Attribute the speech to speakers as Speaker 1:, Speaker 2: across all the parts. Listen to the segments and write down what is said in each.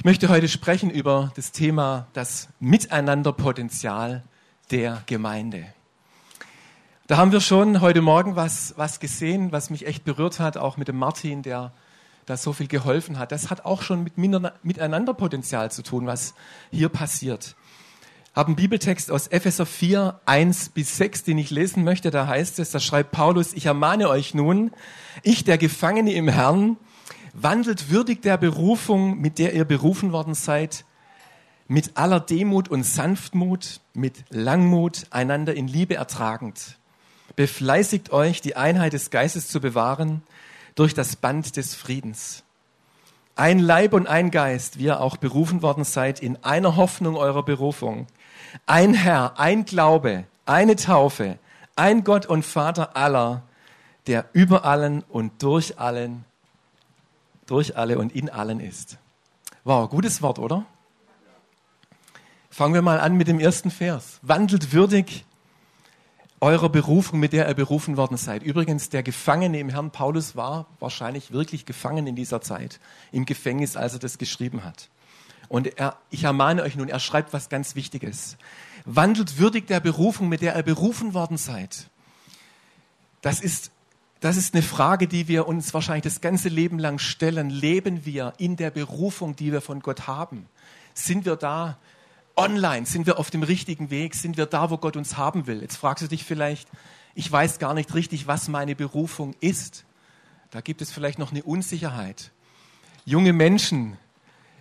Speaker 1: Ich möchte heute sprechen über das Thema das Miteinanderpotenzial der Gemeinde. Da haben wir schon heute Morgen was, was gesehen, was mich echt berührt hat, auch mit dem Martin, der da so viel geholfen hat. Das hat auch schon mit Miteinanderpotenzial zu tun, was hier passiert. Ich habe einen Bibeltext aus Epheser 4, 1 bis 6, den ich lesen möchte. Da heißt es, da schreibt Paulus, ich ermahne euch nun, ich, der Gefangene im Herrn, wandelt würdig der Berufung, mit der ihr berufen worden seid, mit aller Demut und Sanftmut, mit Langmut, einander in Liebe ertragend. Befleißigt euch, die Einheit des Geistes zu bewahren durch das Band des Friedens. Ein Leib und ein Geist, wie ihr auch berufen worden seid, in einer Hoffnung eurer Berufung. Ein Herr, ein Glaube, eine Taufe, ein Gott und Vater aller, der über allen und durch allen durch alle und in allen ist. Wow, gutes Wort, oder? Fangen wir mal an mit dem ersten Vers. Wandelt würdig eurer Berufung, mit der ihr berufen worden seid. Übrigens, der Gefangene im Herrn Paulus war wahrscheinlich wirklich gefangen in dieser Zeit, im Gefängnis, als er das geschrieben hat. Und er, ich ermahne euch nun, er schreibt was ganz Wichtiges. Wandelt würdig der Berufung, mit der ihr berufen worden seid. Das ist das ist eine Frage, die wir uns wahrscheinlich das ganze Leben lang stellen. Leben wir in der Berufung, die wir von Gott haben? Sind wir da online? Sind wir auf dem richtigen Weg? Sind wir da, wo Gott uns haben will? Jetzt fragst du dich vielleicht, ich weiß gar nicht richtig, was meine Berufung ist. Da gibt es vielleicht noch eine Unsicherheit. Junge Menschen,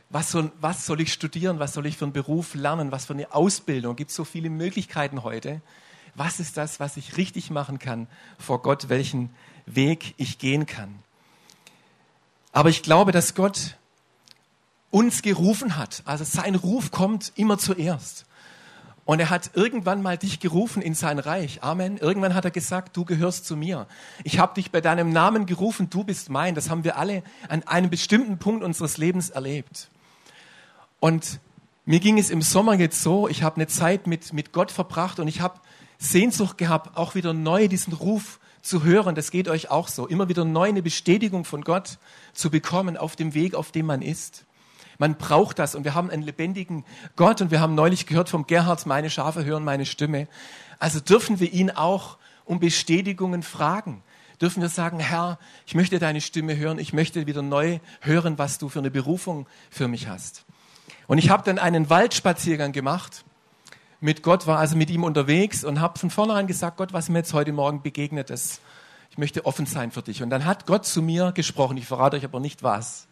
Speaker 1: was soll, was soll ich studieren? Was soll ich für einen Beruf lernen? Was für eine Ausbildung? Es gibt so viele Möglichkeiten heute. Was ist das, was ich richtig machen kann vor Gott? Welchen Weg ich gehen kann. Aber ich glaube, dass Gott uns gerufen hat. Also sein Ruf kommt immer zuerst. Und er hat irgendwann mal dich gerufen in sein Reich. Amen. Irgendwann hat er gesagt, du gehörst zu mir. Ich habe dich bei deinem Namen gerufen, du bist mein. Das haben wir alle an einem bestimmten Punkt unseres Lebens erlebt. Und mir ging es im Sommer jetzt so, ich habe eine Zeit mit, mit Gott verbracht und ich habe Sehnsucht gehabt, auch wieder neu diesen Ruf zu hören. Das geht euch auch so. Immer wieder neu eine Bestätigung von Gott zu bekommen auf dem Weg, auf dem man ist. Man braucht das und wir haben einen lebendigen Gott und wir haben neulich gehört vom Gerhard, meine Schafe hören meine Stimme. Also dürfen wir ihn auch um Bestätigungen fragen. Dürfen wir sagen, Herr, ich möchte deine Stimme hören, ich möchte wieder neu hören, was du für eine Berufung für mich hast. Und ich habe dann einen Waldspaziergang gemacht mit Gott, war also mit ihm unterwegs und habe von vornherein gesagt, Gott, was mir jetzt heute Morgen begegnet ist, ich möchte offen sein für dich. Und dann hat Gott zu mir gesprochen, ich verrate euch aber nicht was.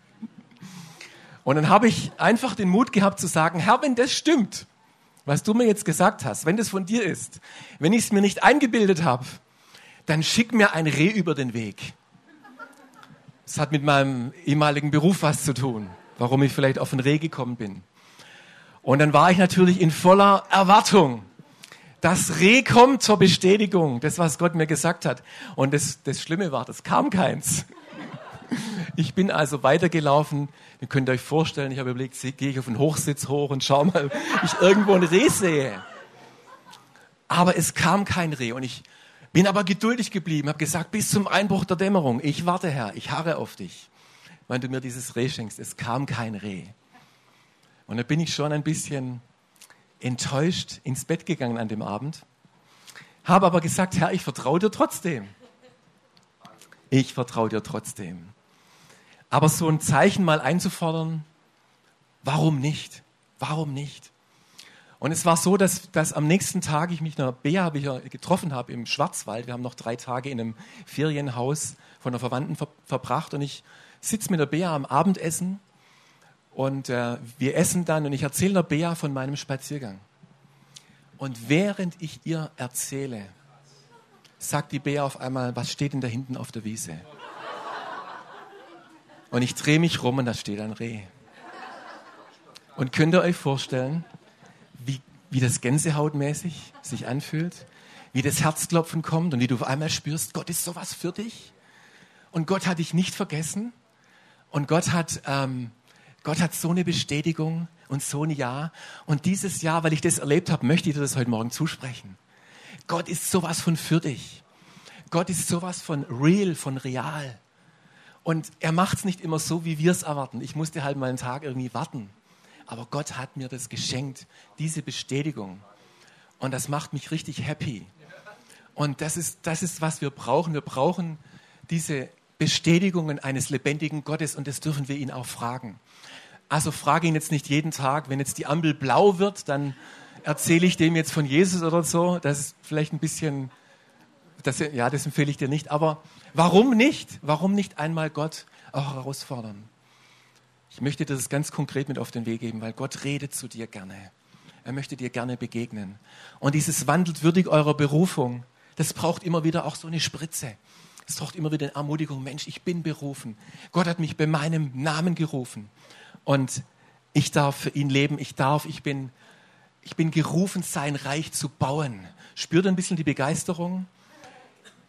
Speaker 1: Und dann habe ich einfach den Mut gehabt zu sagen, Herr, wenn das stimmt, was du mir jetzt gesagt hast, wenn das von dir ist, wenn ich es mir nicht eingebildet habe, dann schick mir ein Reh über den Weg. Das hat mit meinem ehemaligen Beruf was zu tun, warum ich vielleicht auf ein Reh gekommen bin. Und dann war ich natürlich in voller Erwartung. Das Reh kommt zur Bestätigung, das, was Gott mir gesagt hat. Und das, das Schlimme war, das kam keins. Ich bin also weitergelaufen. Ihr könnt euch vorstellen, ich habe überlegt, gehe ich auf den Hochsitz hoch und schau mal, ob ich irgendwo ein Reh sehe. Aber es kam kein Reh und ich bin aber geduldig geblieben, habe gesagt, bis zum Einbruch der Dämmerung, ich warte, Herr, ich harre auf dich, wenn du mir dieses Reh schenkst. Es kam kein Reh. Und da bin ich schon ein bisschen enttäuscht ins Bett gegangen an dem Abend, habe aber gesagt, Herr, ich vertraue dir trotzdem. Ich vertraue dir trotzdem. Aber so ein Zeichen mal einzufordern, warum nicht? Warum nicht? Und es war so, dass, dass am nächsten Tag ich mich einer Bea getroffen habe im Schwarzwald. Wir haben noch drei Tage in einem Ferienhaus von einer Verwandten ver verbracht und ich sitze mit der Bea am Abendessen und äh, wir essen dann und ich erzähle der Bea von meinem Spaziergang. Und während ich ihr erzähle, sagt die Bea auf einmal, was steht denn da hinten auf der Wiese? Und ich drehe mich rum und da steht ein Reh. Und könnt ihr euch vorstellen, wie, wie das gänsehautmäßig sich anfühlt? Wie das Herzklopfen kommt und wie du auf einmal spürst, Gott ist sowas für dich. Und Gott hat dich nicht vergessen. Und Gott hat ähm, Gott hat so eine Bestätigung und so ein Ja. Und dieses Jahr, weil ich das erlebt habe, möchte ich dir das heute Morgen zusprechen. Gott ist sowas von für dich. Gott ist sowas von real, von real. Und er macht es nicht immer so, wie wir es erwarten. Ich musste halt mal einen Tag irgendwie warten. Aber Gott hat mir das geschenkt, diese Bestätigung. Und das macht mich richtig happy. Und das ist, das ist, was wir brauchen. Wir brauchen diese Bestätigungen eines lebendigen Gottes und das dürfen wir ihn auch fragen. Also frage ihn jetzt nicht jeden Tag, wenn jetzt die Ampel blau wird, dann erzähle ich dem jetzt von Jesus oder so. Das ist vielleicht ein bisschen, das, ja, das empfehle ich dir nicht. Aber warum nicht? Warum nicht einmal Gott auch herausfordern? Ich möchte dir das ganz konkret mit auf den Weg geben, weil Gott redet zu dir gerne. Er möchte dir gerne begegnen. Und dieses wandelt würdig eurer Berufung, das braucht immer wieder auch so eine Spritze. Es braucht immer wieder eine Ermutigung. Mensch, ich bin berufen. Gott hat mich bei meinem Namen gerufen. Und ich darf für ihn leben. Ich darf, ich bin, ich bin gerufen, sein Reich zu bauen. Spürt ein bisschen die Begeisterung?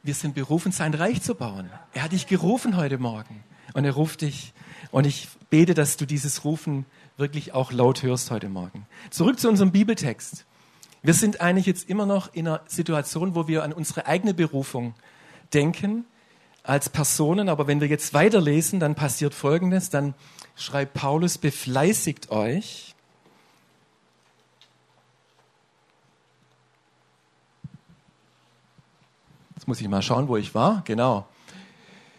Speaker 1: Wir sind berufen, sein Reich zu bauen. Er hat dich gerufen heute Morgen. Und er ruft dich. Und ich bete, dass du dieses Rufen wirklich auch laut hörst heute Morgen. Zurück zu unserem Bibeltext. Wir sind eigentlich jetzt immer noch in einer Situation, wo wir an unsere eigene Berufung denken als Personen. Aber wenn wir jetzt weiterlesen, dann passiert Folgendes. Dann schreibt Paulus, befleißigt euch. Jetzt muss ich mal schauen, wo ich war. Genau.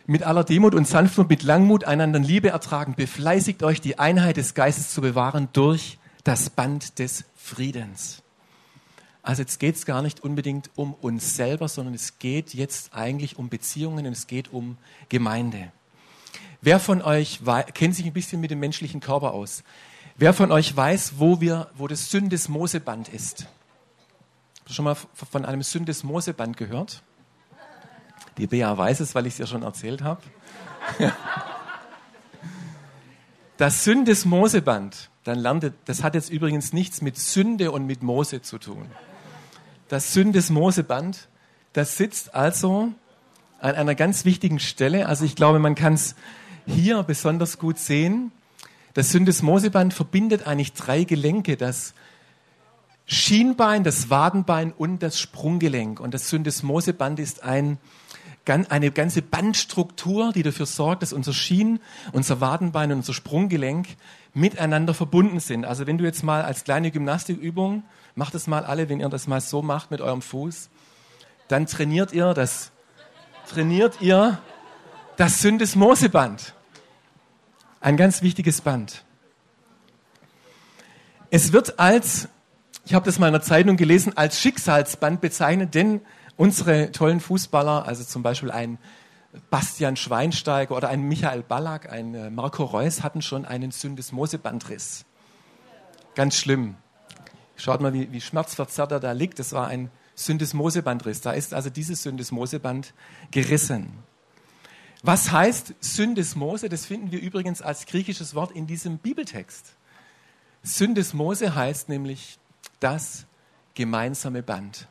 Speaker 1: Mit aller Demut und Sanftmut, mit Langmut einander Liebe ertragen. Befleißigt euch, die Einheit des Geistes zu bewahren durch das Band des Friedens. Also jetzt geht es gar nicht unbedingt um uns selber, sondern es geht jetzt eigentlich um Beziehungen und es geht um Gemeinde. Wer von euch kennt sich ein bisschen mit dem menschlichen Körper aus? Wer von euch weiß, wo wir, wo das Syndesmoseband ist? Schon mal von einem Syndesmoseband gehört? Die Bea weiß es, weil ich es ja schon erzählt habe. Das Syndesmoseband, dann lernt das hat jetzt übrigens nichts mit Sünde und mit Mose zu tun das Syndesmoseband, das sitzt also an einer ganz wichtigen Stelle. Also ich glaube, man kann es hier besonders gut sehen. Das Syndesmoseband verbindet eigentlich drei Gelenke, das Schienbein, das Wadenbein und das Sprunggelenk. Und das Syndesmoseband ist ein, eine ganze Bandstruktur, die dafür sorgt, dass unser Schien, unser Wadenbein und unser Sprunggelenk miteinander verbunden sind. Also wenn du jetzt mal als kleine Gymnastikübung Macht es mal alle, wenn ihr das mal so macht mit eurem Fuß. Dann trainiert ihr das, trainiert ihr das Syndesmoseband. Ein ganz wichtiges Band. Es wird als, ich habe das mal in der Zeitung gelesen, als Schicksalsband bezeichnet, denn unsere tollen Fußballer, also zum Beispiel ein Bastian Schweinsteiger oder ein Michael Ballack, ein äh, Marco Reus, hatten schon einen Syndesmosebandriss. Ganz schlimm. Schaut mal, wie, wie schmerzverzerrt er da liegt. Das war ein Syndesmosebandriss. Da ist also dieses Syndesmoseband gerissen. Was heißt Syndesmose? Das finden wir übrigens als griechisches Wort in diesem Bibeltext. Syndesmose heißt nämlich das gemeinsame Band.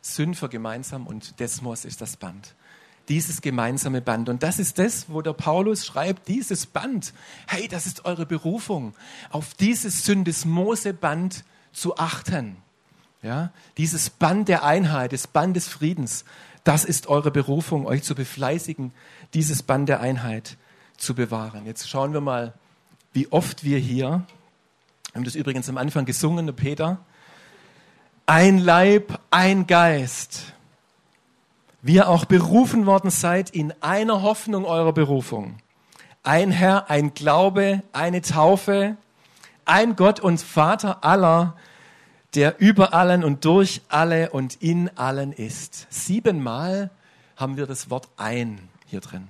Speaker 1: Sünd für gemeinsam und Desmos ist das Band. Dieses gemeinsame Band. Und das ist das, wo der Paulus schreibt, dieses Band, hey, das ist eure Berufung. Auf dieses Syndesmose-Band zu achten. Ja, dieses Band der Einheit, das Band des Friedens, das ist eure Berufung, euch zu befleißigen, dieses Band der Einheit zu bewahren. Jetzt schauen wir mal, wie oft wir hier, wir haben das übrigens am Anfang gesungen, der Peter, ein Leib, ein Geist, wie ihr auch berufen worden seid in einer Hoffnung eurer Berufung. Ein Herr, ein Glaube, eine Taufe, ein Gott und Vater aller, der über allen und durch alle und in allen ist. Siebenmal haben wir das Wort ein hier drin.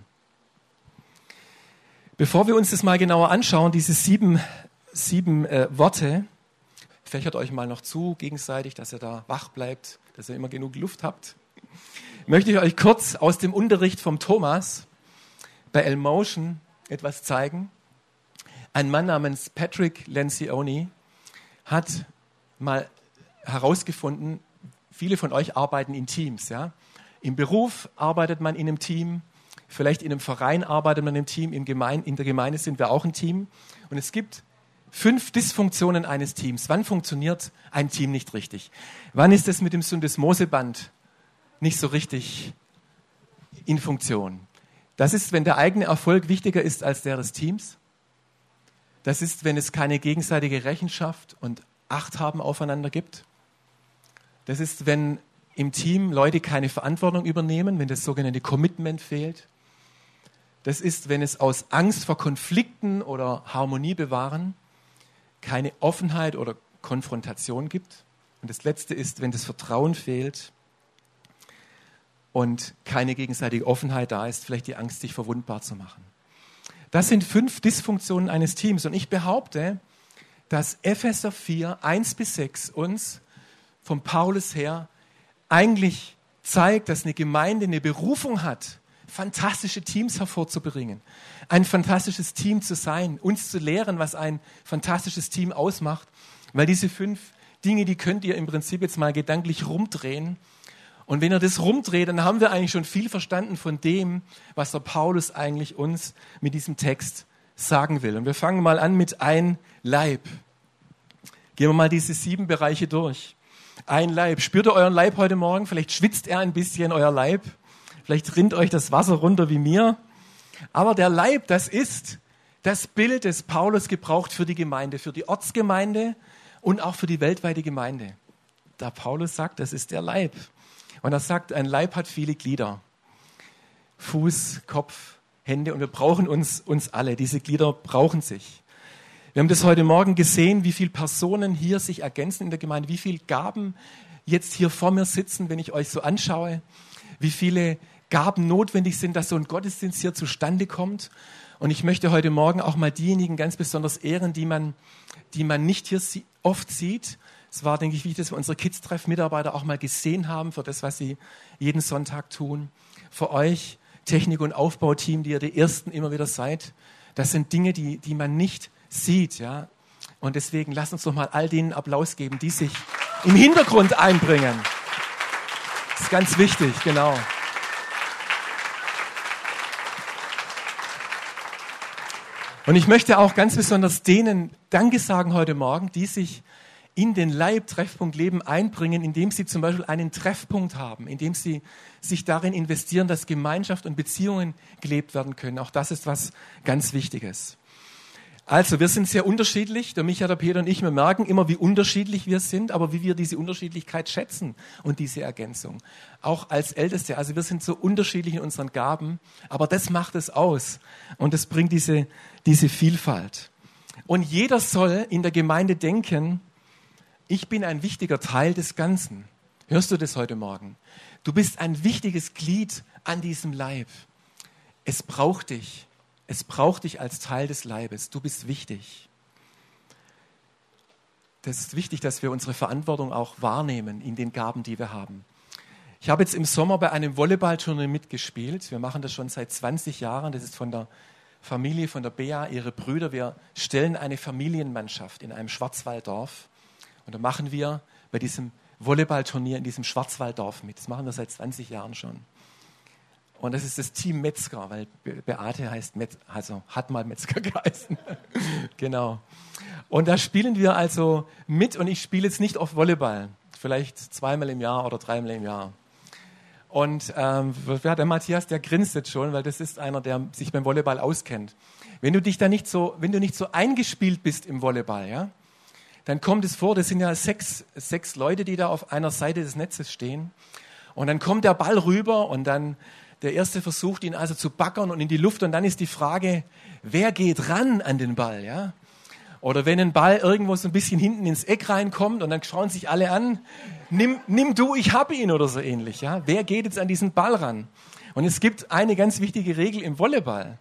Speaker 1: Bevor wir uns das mal genauer anschauen, diese sieben, sieben äh, Worte, fächert euch mal noch zu gegenseitig, dass ihr da wach bleibt, dass ihr immer genug Luft habt, möchte ich euch kurz aus dem Unterricht vom Thomas bei Elmotion etwas zeigen. Ein Mann namens Patrick Lencioni hat mal herausgefunden, viele von euch arbeiten in Teams. Ja? Im Beruf arbeitet man in einem Team, vielleicht in einem Verein arbeitet man im Team, in, Gemein in der Gemeinde sind wir auch ein Team. Und es gibt fünf Dysfunktionen eines Teams. Wann funktioniert ein Team nicht richtig? Wann ist es mit dem Syndesmoseband nicht so richtig in Funktion? Das ist, wenn der eigene Erfolg wichtiger ist als der des Teams. Das ist, wenn es keine gegenseitige Rechenschaft und Acht haben aufeinander gibt. Das ist, wenn im Team Leute keine Verantwortung übernehmen, wenn das sogenannte Commitment fehlt. Das ist, wenn es aus Angst vor Konflikten oder Harmonie bewahren keine Offenheit oder Konfrontation gibt. Und das Letzte ist, wenn das Vertrauen fehlt und keine gegenseitige Offenheit da ist, vielleicht die Angst, sich verwundbar zu machen. Das sind fünf Dysfunktionen eines Teams. Und ich behaupte, dass Epheser 4, 1 bis 6 uns vom Paulus her eigentlich zeigt, dass eine Gemeinde eine Berufung hat, fantastische Teams hervorzubringen, ein fantastisches Team zu sein, uns zu lehren, was ein fantastisches Team ausmacht. Weil diese fünf Dinge, die könnt ihr im Prinzip jetzt mal gedanklich rumdrehen. Und wenn ihr das rumdreht, dann haben wir eigentlich schon viel verstanden von dem, was der Paulus eigentlich uns mit diesem Text sagen will. Und wir fangen mal an mit ein Leib. Gehen wir mal diese sieben Bereiche durch. Ein Leib. Spürt ihr euren Leib heute Morgen? Vielleicht schwitzt er ein bisschen, euer Leib. Vielleicht rinnt euch das Wasser runter wie mir. Aber der Leib, das ist das Bild, das Paulus gebraucht für die Gemeinde, für die Ortsgemeinde und auch für die weltweite Gemeinde. Da Paulus sagt, das ist der Leib. Und er sagt, ein Leib hat viele Glieder. Fuß, Kopf, Hände und wir brauchen uns, uns alle. Diese Glieder brauchen sich. Wir haben das heute Morgen gesehen, wie viele Personen hier sich ergänzen in der Gemeinde, wie viele Gaben jetzt hier vor mir sitzen, wenn ich euch so anschaue, wie viele Gaben notwendig sind, dass so ein Gottesdienst hier zustande kommt. Und ich möchte heute Morgen auch mal diejenigen ganz besonders ehren, die man, die man nicht hier oft sieht. Es war, denke ich, wichtig, dass wir unsere Kids-Treff-Mitarbeiter auch mal gesehen haben für das, was sie jeden Sonntag tun. Für euch, Technik- und Aufbauteam, die ihr die Ersten immer wieder seid. Das sind Dinge, die, die man nicht sieht. Ja? Und deswegen lasst uns doch mal all denen Applaus geben, die sich im Hintergrund einbringen. Das ist ganz wichtig, genau. Und ich möchte auch ganz besonders denen Danke sagen heute Morgen, die sich in den Leib Treffpunkt Leben einbringen, indem sie zum Beispiel einen Treffpunkt haben, indem sie sich darin investieren, dass Gemeinschaft und Beziehungen gelebt werden können. Auch das ist was ganz Wichtiges. Also, wir sind sehr unterschiedlich. Der Micha, der Peter und ich, wir merken immer, wie unterschiedlich wir sind, aber wie wir diese Unterschiedlichkeit schätzen und diese Ergänzung. Auch als Älteste. Also, wir sind so unterschiedlich in unseren Gaben, aber das macht es aus. Und das bringt diese, diese Vielfalt. Und jeder soll in der Gemeinde denken, ich bin ein wichtiger Teil des Ganzen. Hörst du das heute Morgen? Du bist ein wichtiges Glied an diesem Leib. Es braucht dich. Es braucht dich als Teil des Leibes. Du bist wichtig. Das ist wichtig, dass wir unsere Verantwortung auch wahrnehmen in den Gaben, die wir haben. Ich habe jetzt im Sommer bei einem Volleyballturnier mitgespielt. Wir machen das schon seit 20 Jahren. Das ist von der Familie, von der Bea, ihre Brüder. Wir stellen eine Familienmannschaft in einem Schwarzwalddorf. Und da machen wir bei diesem Volleyballturnier in diesem Schwarzwalddorf mit. Das machen wir seit 20 Jahren schon. Und das ist das Team Metzger, weil Beate heißt Metz, also hat mal Metzger geheißen. genau. Und da spielen wir also mit und ich spiele jetzt nicht auf Volleyball. Vielleicht zweimal im Jahr oder dreimal im Jahr. Und ähm, der Matthias, der grinst jetzt schon, weil das ist einer, der sich beim Volleyball auskennt. Wenn du dich da nicht so, wenn du nicht so eingespielt bist im Volleyball, ja, dann kommt es vor, das sind ja sechs, sechs Leute, die da auf einer Seite des Netzes stehen. Und dann kommt der Ball rüber und dann der erste versucht ihn also zu backern und in die Luft und dann ist die Frage, wer geht ran an den Ball, ja? Oder wenn ein Ball irgendwo so ein bisschen hinten ins Eck reinkommt und dann schauen sich alle an, nimm, nimm du, ich hab ihn oder so ähnlich, ja? Wer geht jetzt an diesen Ball ran? Und es gibt eine ganz wichtige Regel im Volleyball.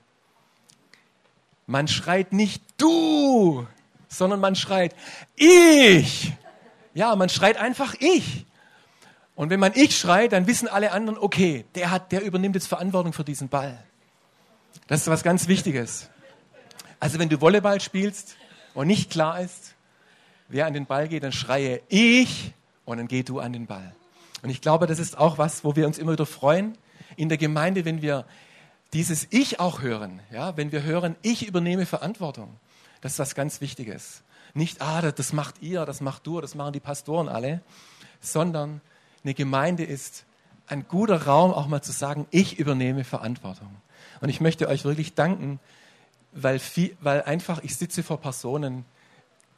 Speaker 1: Man schreit nicht du, sondern man schreit ich. Ja, man schreit einfach ich. Und wenn man ich schreit, dann wissen alle anderen, okay, der hat, der übernimmt jetzt Verantwortung für diesen Ball. Das ist was ganz Wichtiges. Also wenn du Volleyball spielst und nicht klar ist, wer an den Ball geht, dann schreie ich und dann geh du an den Ball. Und ich glaube, das ist auch was, wo wir uns immer wieder freuen in der Gemeinde, wenn wir dieses Ich auch hören. Ja, wenn wir hören, ich übernehme Verantwortung. Das ist was ganz Wichtiges. Nicht, ah, das macht ihr, das macht du, das machen die Pastoren alle, sondern eine Gemeinde ist ein guter Raum, auch mal zu sagen, ich übernehme Verantwortung. Und ich möchte euch wirklich danken, weil, viel, weil einfach ich sitze vor Personen,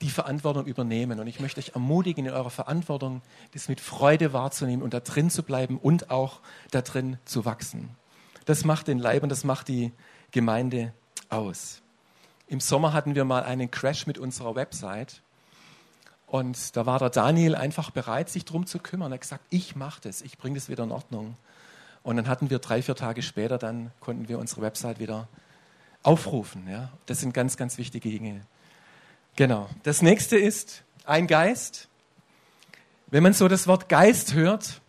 Speaker 1: die Verantwortung übernehmen. Und ich möchte euch ermutigen, in eurer Verantwortung das mit Freude wahrzunehmen und da drin zu bleiben und auch da drin zu wachsen. Das macht den Leib und das macht die Gemeinde aus. Im Sommer hatten wir mal einen Crash mit unserer Website. Und da war der Daniel einfach bereit, sich darum zu kümmern. Er hat gesagt, ich mache das, ich bringe das wieder in Ordnung. Und dann hatten wir drei, vier Tage später, dann konnten wir unsere Website wieder aufrufen. Ja? Das sind ganz, ganz wichtige Dinge. Genau. Das nächste ist ein Geist. Wenn man so das Wort Geist hört,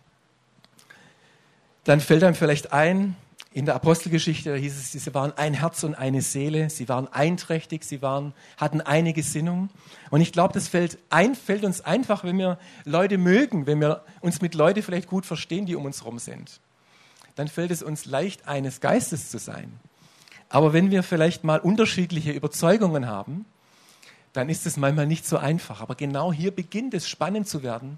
Speaker 1: dann fällt einem vielleicht ein, in der Apostelgeschichte hieß es, sie waren ein Herz und eine Seele, sie waren einträchtig, sie waren, hatten eine Gesinnung. Und ich glaube, das fällt, ein, fällt uns einfach, wenn wir Leute mögen, wenn wir uns mit Leuten vielleicht gut verstehen, die um uns herum sind. Dann fällt es uns leicht, eines Geistes zu sein. Aber wenn wir vielleicht mal unterschiedliche Überzeugungen haben, dann ist es manchmal nicht so einfach. Aber genau hier beginnt es spannend zu werden.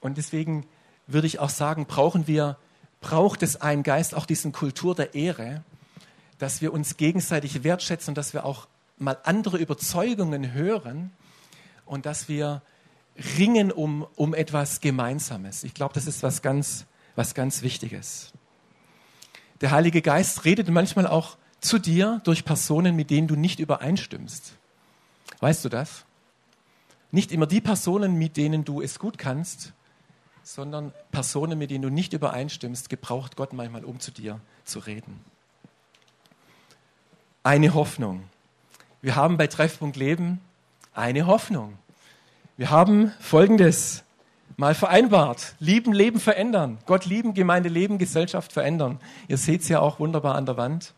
Speaker 1: Und deswegen würde ich auch sagen, brauchen wir, braucht es einen Geist, auch diesen Kultur der Ehre, dass wir uns gegenseitig wertschätzen dass wir auch mal andere Überzeugungen hören und dass wir ringen um, um etwas Gemeinsames. Ich glaube, das ist was ganz, was ganz Wichtiges. Der Heilige Geist redet manchmal auch zu dir durch Personen, mit denen du nicht übereinstimmst. Weißt du das? Nicht immer die Personen, mit denen du es gut kannst, sondern Personen, mit denen du nicht übereinstimmst, gebraucht Gott manchmal, um zu dir zu reden. Eine Hoffnung. Wir haben bei Treffpunkt Leben eine Hoffnung. Wir haben Folgendes mal vereinbart. Lieben, Leben verändern. Gott lieben, Gemeinde leben, Gesellschaft verändern. Ihr seht es ja auch wunderbar an der Wand.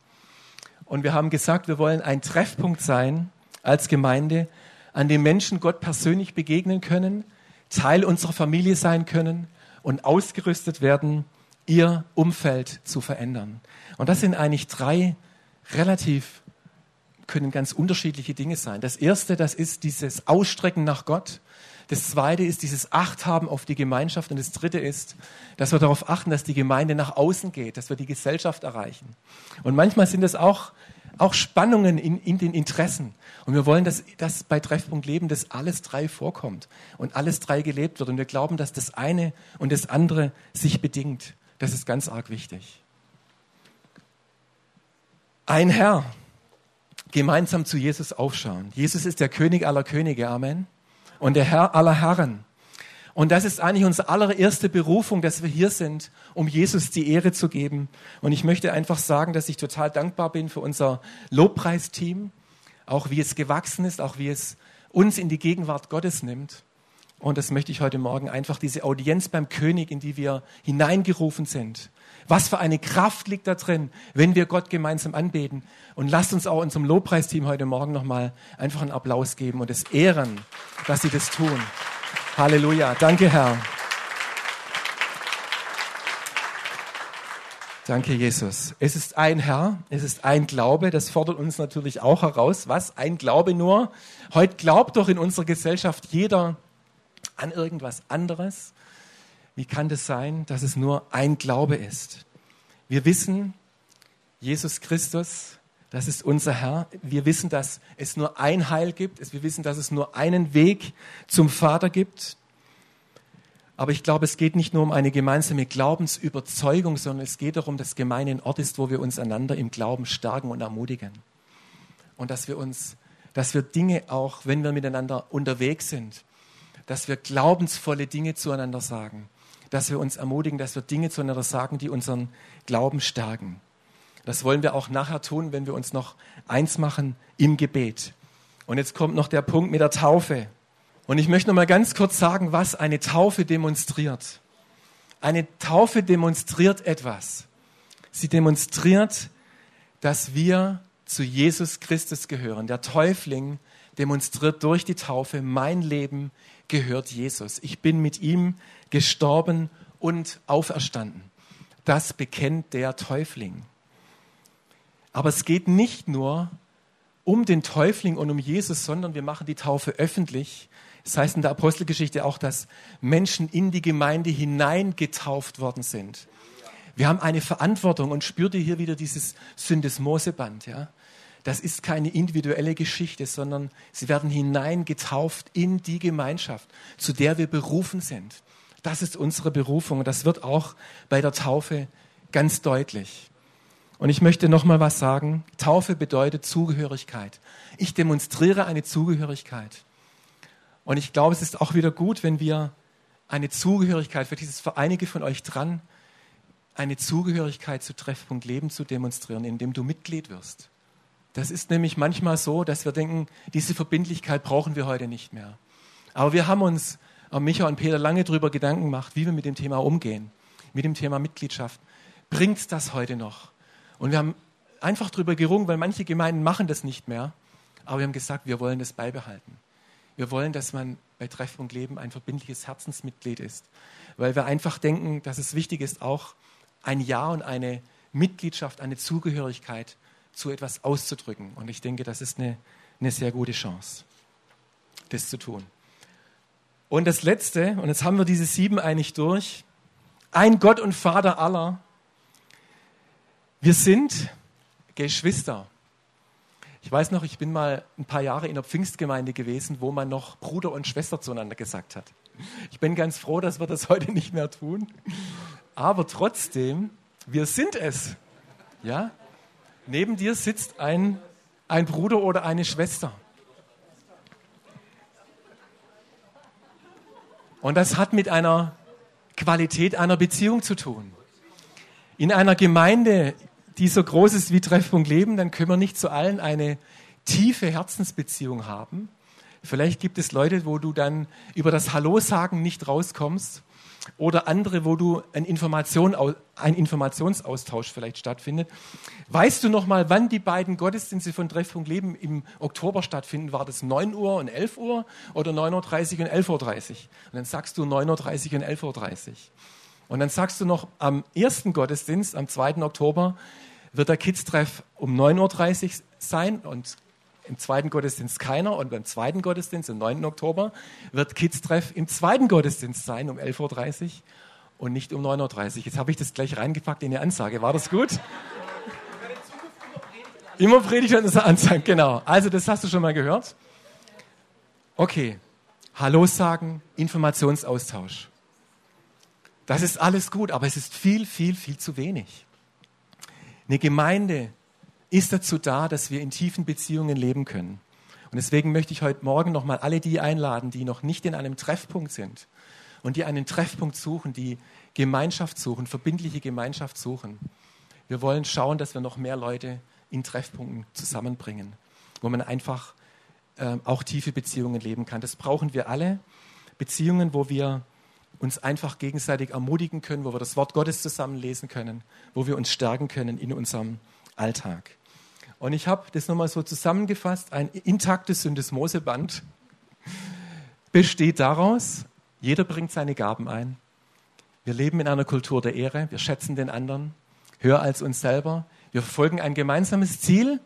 Speaker 1: Und wir haben gesagt, wir wollen ein Treffpunkt sein, als Gemeinde, an dem Menschen Gott persönlich begegnen können, Teil unserer Familie sein können und ausgerüstet werden, ihr Umfeld zu verändern. Und das sind eigentlich drei relativ, können ganz unterschiedliche Dinge sein. Das erste, das ist dieses Ausstrecken nach Gott. Das zweite ist dieses Achthaben auf die Gemeinschaft. Und das dritte ist, dass wir darauf achten, dass die Gemeinde nach außen geht, dass wir die Gesellschaft erreichen. Und manchmal sind es auch auch Spannungen in, in den Interessen. Und wir wollen, dass, dass bei Treffpunkt Leben das alles drei vorkommt und alles drei gelebt wird. Und wir glauben, dass das eine und das andere sich bedingt. Das ist ganz arg wichtig. Ein Herr, gemeinsam zu Jesus aufschauen. Jesus ist der König aller Könige, Amen. Und der Herr aller Herren. Und das ist eigentlich unsere allererste Berufung, dass wir hier sind, um Jesus die Ehre zu geben. Und ich möchte einfach sagen, dass ich total dankbar bin für unser Lobpreisteam, auch wie es gewachsen ist, auch wie es uns in die Gegenwart Gottes nimmt. Und das möchte ich heute Morgen einfach diese Audienz beim König, in die wir hineingerufen sind. Was für eine Kraft liegt da drin, wenn wir Gott gemeinsam anbeten. Und lasst uns auch unserem Lobpreisteam heute Morgen nochmal einfach einen Applaus geben und es ehren, dass sie das tun. Halleluja. Danke, Herr. Danke, Jesus. Es ist ein Herr, es ist ein Glaube, das fordert uns natürlich auch heraus. Was? Ein Glaube nur? Heute glaubt doch in unserer Gesellschaft jeder an irgendwas anderes. Wie kann das sein, dass es nur ein Glaube ist? Wir wissen, Jesus Christus das ist unser Herr. Wir wissen, dass es nur ein Heil gibt. Wir wissen, dass es nur einen Weg zum Vater gibt. Aber ich glaube, es geht nicht nur um eine gemeinsame Glaubensüberzeugung, sondern es geht darum, dass Gemeinde ein Ort ist, wo wir uns einander im Glauben stärken und ermutigen. Und dass wir uns, dass wir Dinge auch, wenn wir miteinander unterwegs sind, dass wir glaubensvolle Dinge zueinander sagen. Dass wir uns ermutigen, dass wir Dinge zueinander sagen, die unseren Glauben stärken. Das wollen wir auch nachher tun, wenn wir uns noch eins machen im Gebet. Und jetzt kommt noch der Punkt mit der Taufe. Und ich möchte noch mal ganz kurz sagen, was eine Taufe demonstriert. Eine Taufe demonstriert etwas. Sie demonstriert, dass wir zu Jesus Christus gehören. Der Täufling demonstriert durch die Taufe, mein Leben gehört Jesus. Ich bin mit ihm gestorben und auferstanden. Das bekennt der Täufling. Aber es geht nicht nur um den Täufling und um Jesus, sondern wir machen die Taufe öffentlich, Es heißt in der Apostelgeschichte auch, dass Menschen in die Gemeinde hineingetauft worden sind. Wir haben eine Verantwortung und spürt ihr hier wieder dieses Syndesmoseband, ja? Das ist keine individuelle Geschichte, sondern sie werden hineingetauft in die Gemeinschaft, zu der wir berufen sind. Das ist unsere Berufung und das wird auch bei der Taufe ganz deutlich. Und ich möchte noch mal was sagen. Taufe bedeutet Zugehörigkeit. Ich demonstriere eine Zugehörigkeit. Und ich glaube, es ist auch wieder gut, wenn wir eine Zugehörigkeit, für dieses für einige von euch dran, eine Zugehörigkeit zu Treffpunkt Leben zu demonstrieren, indem du Mitglied wirst. Das ist nämlich manchmal so, dass wir denken, diese Verbindlichkeit brauchen wir heute nicht mehr. Aber wir haben uns, Micha und Peter, lange darüber Gedanken gemacht, wie wir mit dem Thema umgehen, mit dem Thema Mitgliedschaft. Bringt das heute noch? Und wir haben einfach darüber gerungen, weil manche Gemeinden machen das nicht mehr. Aber wir haben gesagt, wir wollen das beibehalten. Wir wollen, dass man bei Treffpunkt Leben ein verbindliches Herzensmitglied ist. Weil wir einfach denken, dass es wichtig ist, auch ein Ja und eine Mitgliedschaft, eine Zugehörigkeit zu etwas auszudrücken. Und ich denke, das ist eine, eine sehr gute Chance, das zu tun. Und das Letzte, und jetzt haben wir diese sieben eigentlich durch, ein Gott und Vater aller. Wir sind Geschwister. Ich weiß noch, ich bin mal ein paar Jahre in der Pfingstgemeinde gewesen, wo man noch Bruder und Schwester zueinander gesagt hat. Ich bin ganz froh, dass wir das heute nicht mehr tun. Aber trotzdem, wir sind es. Ja? Neben dir sitzt ein, ein Bruder oder eine Schwester. Und das hat mit einer Qualität einer Beziehung zu tun. In einer Gemeinde, die so groß ist wie Treffpunkt Leben, dann können wir nicht zu allen eine tiefe Herzensbeziehung haben. Vielleicht gibt es Leute, wo du dann über das Hallo sagen nicht rauskommst oder andere, wo du ein, Information, ein Informationsaustausch vielleicht stattfindet. Weißt du noch mal, wann die beiden Gottesdienste von Treffpunkt Leben im Oktober stattfinden? War das 9 Uhr und 11 Uhr oder 9.30 Uhr und 11.30 Uhr? Und dann sagst du 9.30 Uhr und 11.30 Uhr. Und dann sagst du noch, am ersten Gottesdienst, am 2. Oktober, wird der Kids-Treff um 9.30 Uhr sein und im zweiten Gottesdienst keiner und beim zweiten Gottesdienst am 9. Oktober wird Kids-Treff im zweiten Gottesdienst sein um 11.30 Uhr und nicht um 9.30 Uhr. Jetzt habe ich das gleich reingepackt in die Ansage. War das gut? Immer Predigt und Ansage, genau. Also das hast du schon mal gehört. Okay, Hallo sagen, Informationsaustausch. Das ist alles gut, aber es ist viel, viel, viel zu wenig. Eine Gemeinde ist dazu da, dass wir in tiefen Beziehungen leben können. Und deswegen möchte ich heute Morgen nochmal alle die einladen, die noch nicht in einem Treffpunkt sind und die einen Treffpunkt suchen, die Gemeinschaft suchen, verbindliche Gemeinschaft suchen. Wir wollen schauen, dass wir noch mehr Leute in Treffpunkten zusammenbringen, wo man einfach äh, auch tiefe Beziehungen leben kann. Das brauchen wir alle. Beziehungen, wo wir uns einfach gegenseitig ermutigen können, wo wir das Wort Gottes zusammen lesen können, wo wir uns stärken können in unserem Alltag. Und ich habe das nochmal so zusammengefasst. Ein intaktes Syndesmoseband besteht daraus, jeder bringt seine Gaben ein. Wir leben in einer Kultur der Ehre, wir schätzen den anderen höher als uns selber. Wir verfolgen ein gemeinsames Ziel.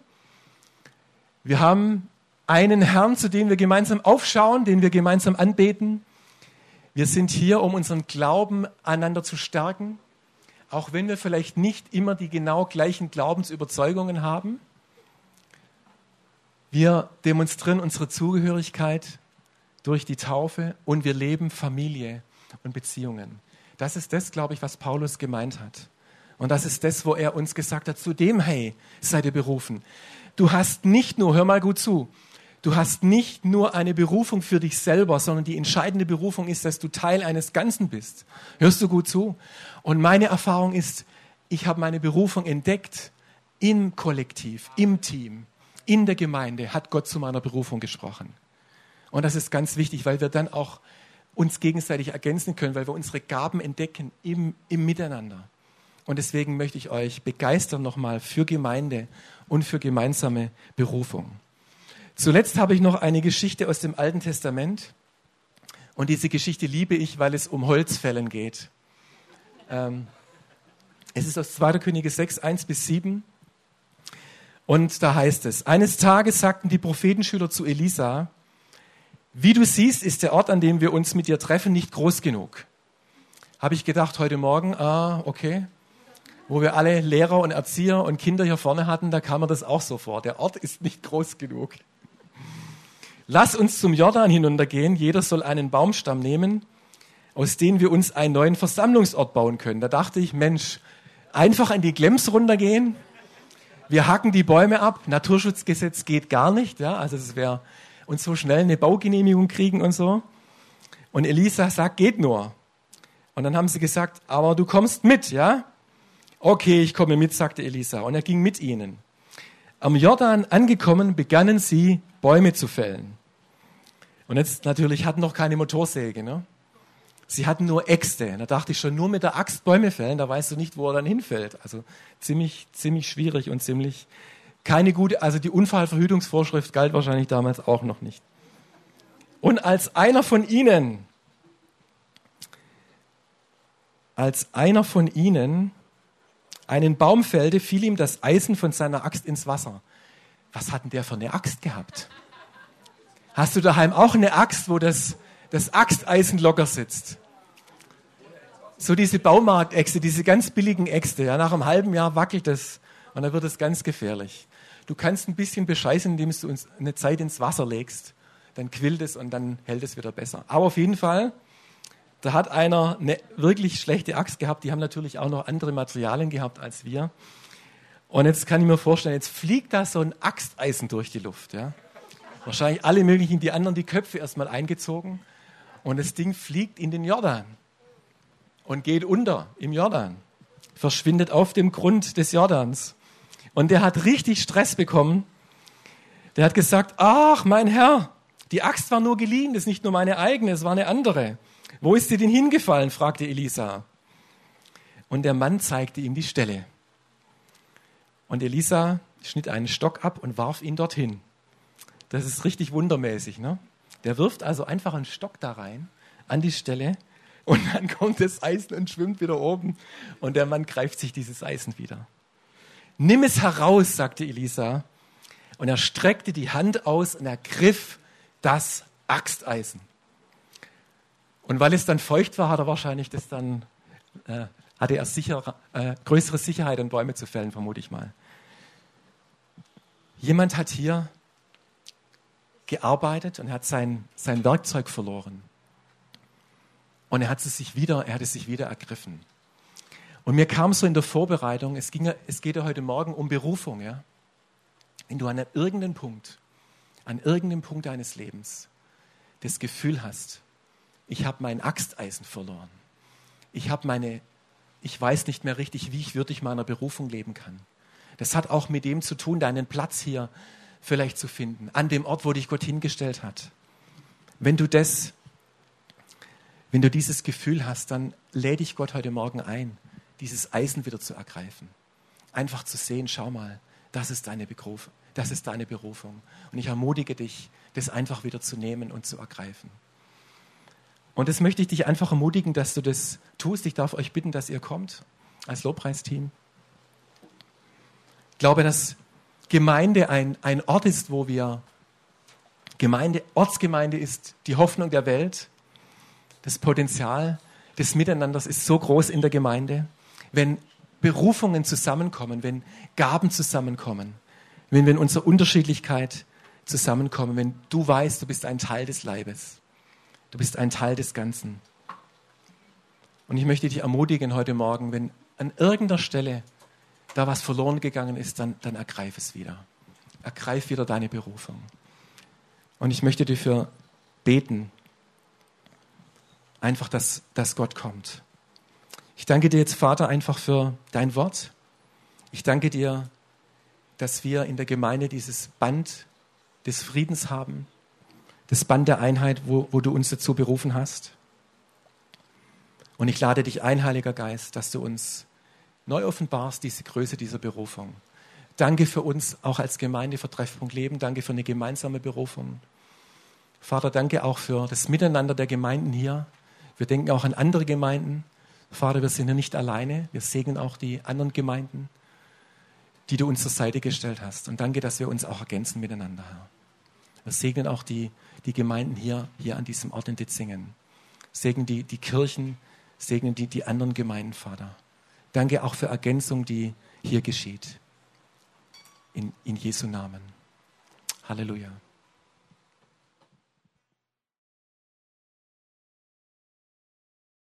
Speaker 1: Wir haben einen Herrn, zu dem wir gemeinsam aufschauen, den wir gemeinsam anbeten. Wir sind hier, um unseren Glauben einander zu stärken, auch wenn wir vielleicht nicht immer die genau gleichen Glaubensüberzeugungen haben. Wir demonstrieren unsere Zugehörigkeit durch die Taufe und wir leben Familie und Beziehungen. Das ist das, glaube ich, was Paulus gemeint hat. Und das ist das, wo er uns gesagt hat, zu dem, hey, seid ihr berufen. Du hast nicht nur, hör mal gut zu, du hast nicht nur eine Berufung für dich selber, sondern die entscheidende Berufung ist, dass du Teil eines Ganzen bist. Hörst du gut zu? Und meine Erfahrung ist, ich habe meine Berufung entdeckt im Kollektiv, im Team in der Gemeinde hat Gott zu meiner Berufung gesprochen. Und das ist ganz wichtig, weil wir dann auch uns gegenseitig ergänzen können, weil wir unsere Gaben entdecken im, im Miteinander. Und deswegen möchte ich euch begeistern nochmal für Gemeinde und für gemeinsame Berufung. Zuletzt habe ich noch eine Geschichte aus dem Alten Testament. Und diese Geschichte liebe ich, weil es um Holzfällen geht. Ähm, es ist aus 2. Könige 6, 1 bis 7. Und da heißt es, eines Tages sagten die Prophetenschüler zu Elisa, Wie du siehst, ist der Ort, an dem wir uns mit dir treffen, nicht groß genug. Habe ich gedacht heute Morgen, ah, okay. Wo wir alle Lehrer und Erzieher und Kinder hier vorne hatten, da kam mir das auch so vor. Der Ort ist nicht groß genug. Lass uns zum Jordan hinuntergehen. Jeder soll einen Baumstamm nehmen, aus dem wir uns einen neuen Versammlungsort bauen können. Da dachte ich, Mensch, einfach an die Glems runtergehen. Wir hacken die Bäume ab. Naturschutzgesetz geht gar nicht. Ja, also es wäre und so schnell eine Baugenehmigung kriegen und so. Und Elisa sagt, geht nur. Und dann haben sie gesagt, aber du kommst mit, ja? Okay, ich komme mit, sagte Elisa. Und er ging mit ihnen. Am Jordan angekommen, begannen sie, Bäume zu fällen. Und jetzt natürlich hatten noch keine Motorsäge, ne? Sie hatten nur Äxte. Da dachte ich schon, nur mit der Axt Bäume fällen, da weißt du nicht, wo er dann hinfällt. Also ziemlich, ziemlich schwierig und ziemlich keine gute, also die Unfallverhütungsvorschrift galt wahrscheinlich damals auch noch nicht. Und als einer von ihnen, als einer von ihnen einen Baum fällte, fiel ihm das Eisen von seiner Axt ins Wasser. Was hat denn der für eine Axt gehabt? Hast du daheim auch eine Axt, wo das, das Axteisen locker sitzt? So diese Baumarktäxte, diese ganz billigen Äxte. Ja, nach einem halben Jahr wackelt es und dann wird es ganz gefährlich. Du kannst ein bisschen bescheißen, indem du uns eine Zeit ins Wasser legst. Dann quillt es und dann hält es wieder besser. Aber auf jeden Fall, da hat einer eine wirklich schlechte Axt gehabt. Die haben natürlich auch noch andere Materialien gehabt als wir. Und jetzt kann ich mir vorstellen, jetzt fliegt da so ein Axteisen durch die Luft. Ja? Wahrscheinlich alle möglichen, die anderen die Köpfe erstmal eingezogen. Und das Ding fliegt in den Jordan und geht unter im Jordan. Verschwindet auf dem Grund des Jordans. Und der hat richtig Stress bekommen. Der hat gesagt, ach, mein Herr, die Axt war nur geliehen, das ist nicht nur meine eigene, es war eine andere. Wo ist sie denn hingefallen? fragte Elisa. Und der Mann zeigte ihm die Stelle. Und Elisa schnitt einen Stock ab und warf ihn dorthin. Das ist richtig wundermäßig. Ne? Der wirft also einfach einen Stock da rein, an die Stelle, und dann kommt das Eisen und schwimmt wieder oben. Und der Mann greift sich dieses Eisen wieder. Nimm es heraus, sagte Elisa. Und er streckte die Hand aus und ergriff das Axteisen. Und weil es dann feucht war, hat er wahrscheinlich das dann, äh, hatte er sicher, äh, größere Sicherheit, an Bäume zu fällen, vermute ich mal. Jemand hat hier gearbeitet und hat sein, sein Werkzeug verloren. Und er hat es sich wieder, er hat es sich wieder ergriffen. Und mir kam so in der Vorbereitung, es, ging, es geht ja heute Morgen um Berufung. Ja? Wenn du an irgendeinem Punkt, an irgendeinem Punkt deines Lebens das Gefühl hast, ich habe mein Axteisen verloren. Ich habe meine, ich weiß nicht mehr richtig, wie ich wirklich meiner Berufung leben kann. Das hat auch mit dem zu tun, deinen Platz hier vielleicht zu finden, an dem Ort, wo dich Gott hingestellt hat. Wenn du das, wenn du dieses Gefühl hast, dann lädt dich Gott heute Morgen ein, dieses Eisen wieder zu ergreifen. Einfach zu sehen, schau mal, das ist deine Berufung. Das ist deine Berufung. Und ich ermutige dich, das einfach wieder zu nehmen und zu ergreifen. Und das möchte ich dich einfach ermutigen, dass du das tust. Ich darf euch bitten, dass ihr kommt als Lobpreisteam. Ich glaube, dass Gemeinde ein, ein Ort ist, wo wir Gemeinde, Ortsgemeinde ist die Hoffnung der Welt. Das Potenzial des Miteinanders ist so groß in der Gemeinde. Wenn Berufungen zusammenkommen, wenn Gaben zusammenkommen, wenn wir in unserer Unterschiedlichkeit zusammenkommen, wenn du weißt, du bist ein Teil des Leibes, du bist ein Teil des Ganzen. Und ich möchte dich ermutigen heute Morgen, wenn an irgendeiner Stelle da was verloren gegangen ist, dann, dann ergreif es wieder. Ergreif wieder deine Berufung. Und ich möchte dafür beten, einfach, dass, dass Gott kommt. Ich danke dir jetzt, Vater, einfach für dein Wort. Ich danke dir, dass wir in der Gemeinde dieses Band des Friedens haben, das Band der Einheit, wo, wo du uns dazu berufen hast. Und ich lade dich ein, Heiliger Geist, dass du uns neu offenbarst, diese Größe dieser Berufung. Danke für uns auch als Gemeinde für Treffpunkt Leben. Danke für eine gemeinsame Berufung. Vater, danke auch für das Miteinander der Gemeinden hier. Wir denken auch an andere Gemeinden. Vater, wir sind ja nicht alleine. Wir segnen auch die anderen Gemeinden, die du uns zur Seite gestellt hast. Und danke, dass wir uns auch ergänzen miteinander, Herr. Wir segnen auch die, die Gemeinden hier, hier an diesem Ort in Ditzingen. Segnen die, die Kirchen, segnen die, die anderen Gemeinden, Vater. Danke auch für Ergänzung, die hier geschieht. In, in Jesu Namen. Halleluja.